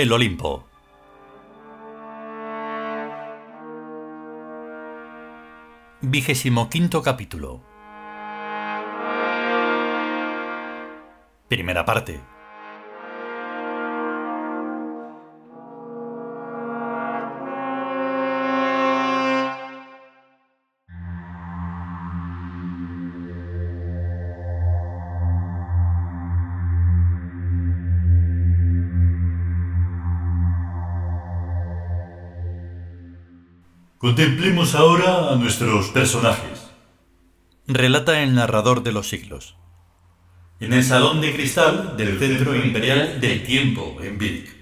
El Olimpo. Vigésimo quinto capítulo. Primera parte. Contemplemos ahora a nuestros personajes. Relata el narrador de los siglos. En el salón de cristal del Centro Imperial del Tiempo en Birk.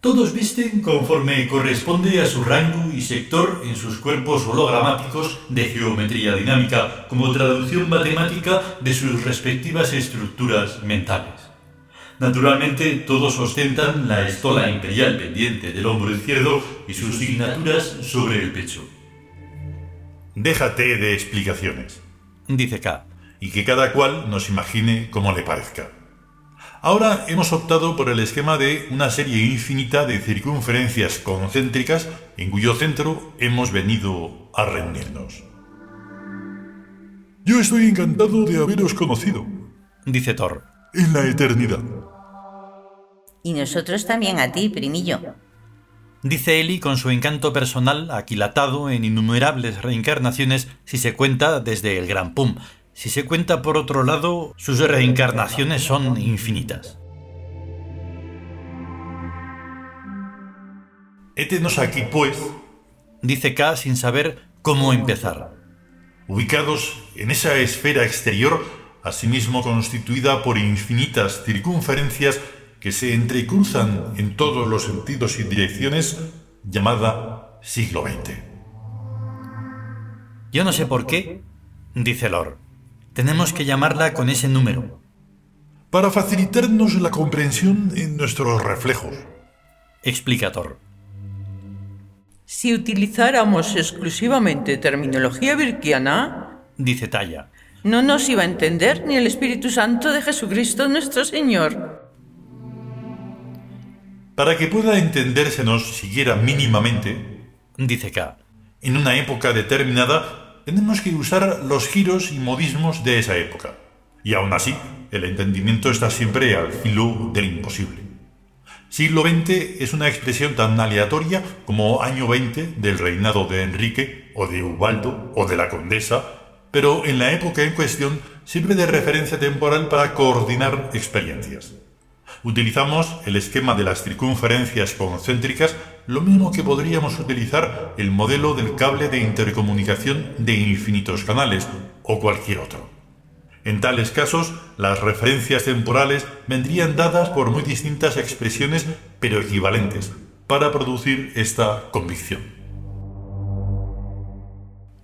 Todos visten conforme corresponde a su rango y sector en sus cuerpos hologramáticos de geometría dinámica como traducción matemática de sus respectivas estructuras mentales. Naturalmente, todos ostentan la estola imperial pendiente del hombro izquierdo y sus signaturas sobre el pecho. Déjate de explicaciones, dice K, y que cada cual nos imagine como le parezca. Ahora hemos optado por el esquema de una serie infinita de circunferencias concéntricas en cuyo centro hemos venido a reunirnos. Yo estoy encantado de haberos conocido, dice Thor. En la eternidad. Y nosotros también a ti, primillo. Dice Eli con su encanto personal aquilatado en innumerables reencarnaciones si se cuenta desde el Gran Pum. Si se cuenta por otro lado, sus reencarnaciones son infinitas. Étenos aquí, pues, dice K sin saber cómo empezar. Ubicados en esa esfera exterior, asimismo constituida por infinitas circunferencias que se entrecruzan en todos los sentidos y direcciones, llamada siglo XX. Yo no sé por qué, dice Lord. Tenemos que llamarla con ese número. Para facilitarnos la comprensión en nuestros reflejos. Explica Thor. Si utilizáramos exclusivamente terminología virkiana, dice Talla, no nos iba a entender ni el Espíritu Santo de Jesucristo nuestro Señor. Para que pueda entendérsenos siquiera mínimamente, dice K, en una época determinada tenemos que usar los giros y modismos de esa época. Y aún así, el entendimiento está siempre al filo del imposible. Siglo XX es una expresión tan aleatoria como año 20 del reinado de Enrique o de Ubaldo o de la condesa, pero en la época en cuestión sirve de referencia temporal para coordinar experiencias. Utilizamos el esquema de las circunferencias concéntricas, lo mismo que podríamos utilizar el modelo del cable de intercomunicación de infinitos canales o cualquier otro. En tales casos, las referencias temporales vendrían dadas por muy distintas expresiones pero equivalentes para producir esta convicción.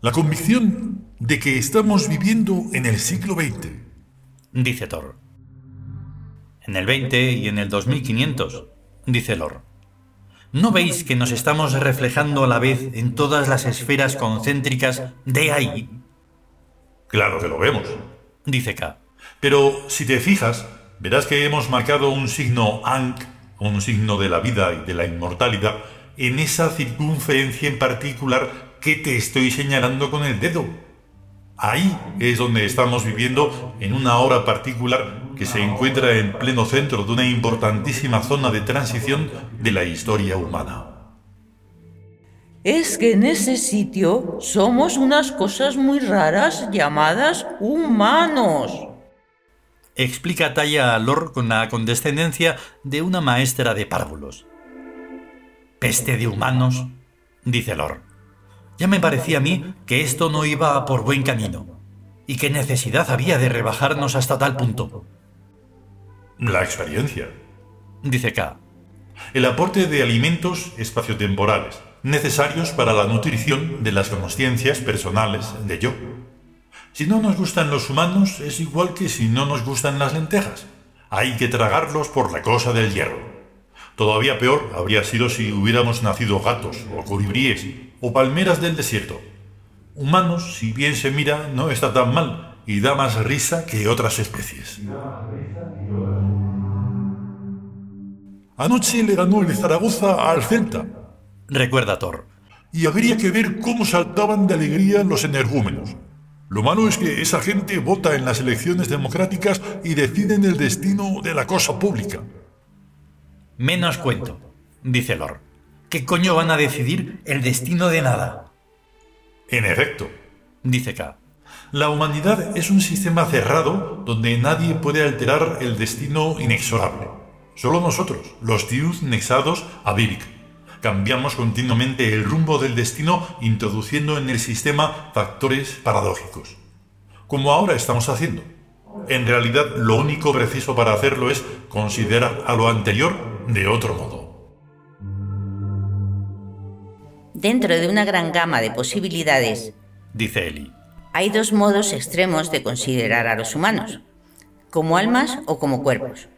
La convicción de que estamos viviendo en el siglo XX, dice Thor. En el 20 y en el 2500, dice Lor. ¿No veis que nos estamos reflejando a la vez en todas las esferas concéntricas de ahí? Claro que lo vemos, dice K. Pero si te fijas, verás que hemos marcado un signo Ankh, un signo de la vida y de la inmortalidad, en esa circunferencia en particular que te estoy señalando con el dedo. Ahí es donde estamos viviendo en una hora particular que se encuentra en pleno centro de una importantísima zona de transición de la historia humana. Es que en ese sitio somos unas cosas muy raras llamadas humanos. Explica Talla a Lor con la condescendencia de una maestra de párvulos. Peste de humanos, dice Lor. Ya me parecía a mí que esto no iba por buen camino. ¿Y qué necesidad había de rebajarnos hasta tal punto? La experiencia. Dice K. El aporte de alimentos espaciotemporales, necesarios para la nutrición de las conciencias personales de yo. Si no nos gustan los humanos, es igual que si no nos gustan las lentejas. Hay que tragarlos por la cosa del hierro. Todavía peor habría sido si hubiéramos nacido gatos o colibríes o palmeras del desierto. Humanos, si bien se mira, no está tan mal y da más risa que otras especies. Anoche le ganó el Zaragoza al Celta. Recuerda Thor. Y habría que ver cómo saltaban de alegría los energúmenos. Lo malo es que esa gente vota en las elecciones democráticas y deciden el destino de la cosa pública. Menos cuento, dice Lord. ¿Qué coño van a decidir el destino de nada? En efecto, dice K. La humanidad es un sistema cerrado donde nadie puede alterar el destino inexorable. Solo nosotros, los Tius nexados a Vivik, cambiamos continuamente el rumbo del destino introduciendo en el sistema factores paradójicos. Como ahora estamos haciendo. En realidad, lo único preciso para hacerlo es considerar a lo anterior de otro modo. Dentro de una gran gama de posibilidades, dice Eli, hay dos modos extremos de considerar a los humanos, como almas o como cuerpos.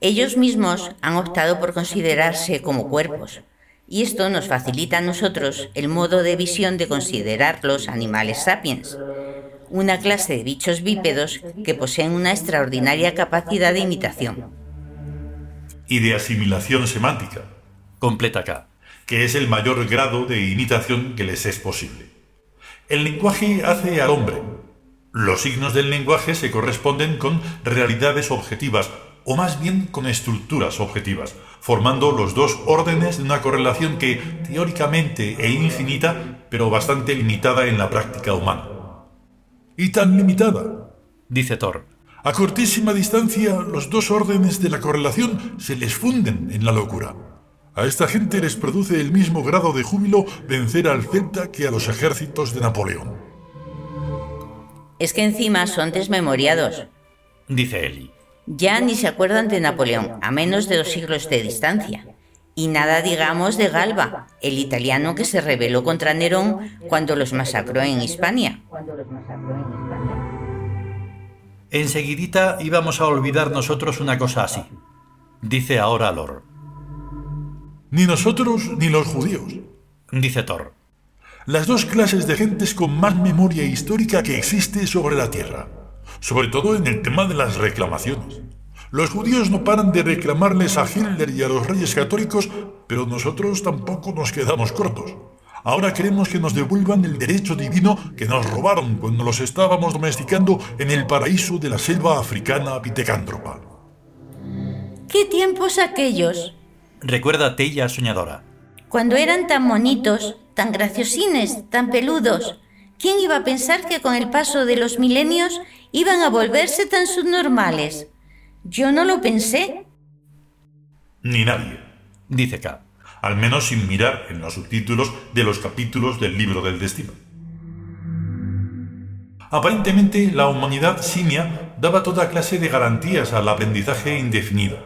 Ellos mismos han optado por considerarse como cuerpos, y esto nos facilita a nosotros el modo de visión de considerar los animales sapiens, una clase de bichos bípedos que poseen una extraordinaria capacidad de imitación. Y de asimilación semántica. Completa acá. Que es el mayor grado de imitación que les es posible. El lenguaje hace al hombre. Los signos del lenguaje se corresponden con realidades objetivas, o más bien con estructuras objetivas, formando los dos órdenes de una correlación que, teóricamente e infinita, pero bastante limitada en la práctica humana. Y tan limitada, dice Thor. A cortísima distancia, los dos órdenes de la correlación se les funden en la locura. A esta gente les produce el mismo grado de júbilo vencer al Celta que a los ejércitos de Napoleón. Es que encima son desmemoriados, dice Eli. Ya ni se acuerdan de Napoleón, a menos de dos siglos de distancia. Y nada digamos de Galba, el italiano que se rebeló contra Nerón cuando los masacró en Hispania. Enseguidita íbamos a olvidar nosotros una cosa así. Dice ahora Lor. Ni nosotros ni los judíos. Dice Thor. Las dos clases de gentes con más memoria histórica que existe sobre la Tierra sobre todo en el tema de las reclamaciones. Los judíos no paran de reclamarles a Hitler y a los reyes católicos, pero nosotros tampoco nos quedamos cortos. Ahora queremos que nos devuelvan el derecho divino que nos robaron cuando los estábamos domesticando en el paraíso de la selva africana pitecántropa. ¿Qué tiempos aquellos? Recuerda Tella soñadora. Cuando eran tan monitos, tan graciosines, tan peludos, ¿Quién iba a pensar que con el paso de los milenios iban a volverse tan subnormales? Yo no lo pensé. Ni nadie, dice K. Al menos sin mirar en los subtítulos de los capítulos del libro del destino. Aparentemente, la humanidad simia daba toda clase de garantías al aprendizaje indefinido.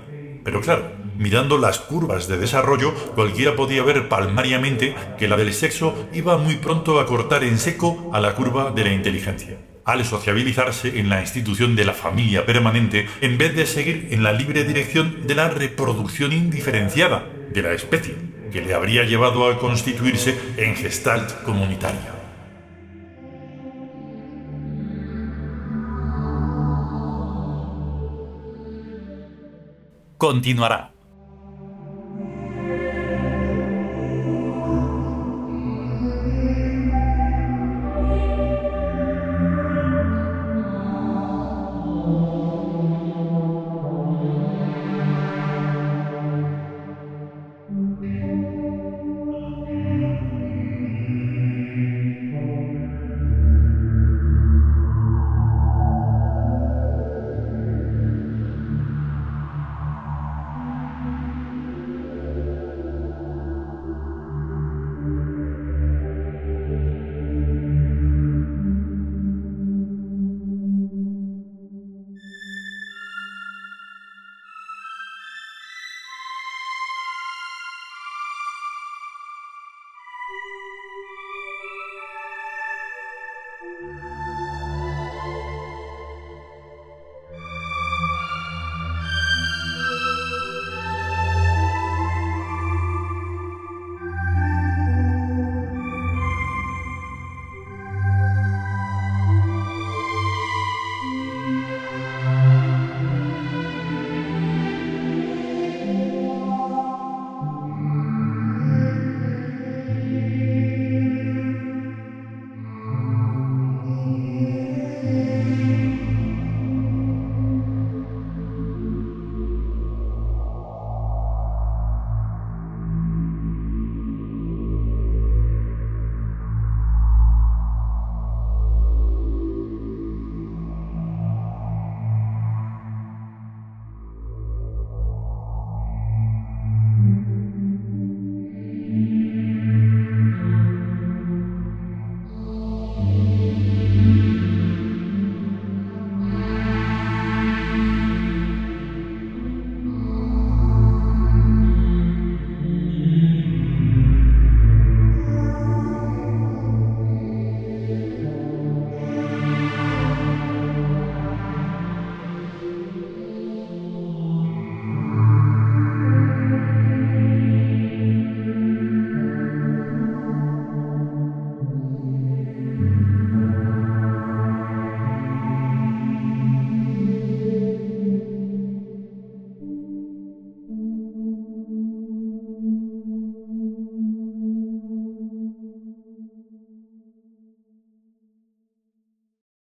Pero claro, mirando las curvas de desarrollo, cualquiera podía ver palmariamente que la del sexo iba muy pronto a cortar en seco a la curva de la inteligencia, al sociabilizarse en la institución de la familia permanente en vez de seguir en la libre dirección de la reproducción indiferenciada de la especie, que le habría llevado a constituirse en gestalt comunitaria. Continuará.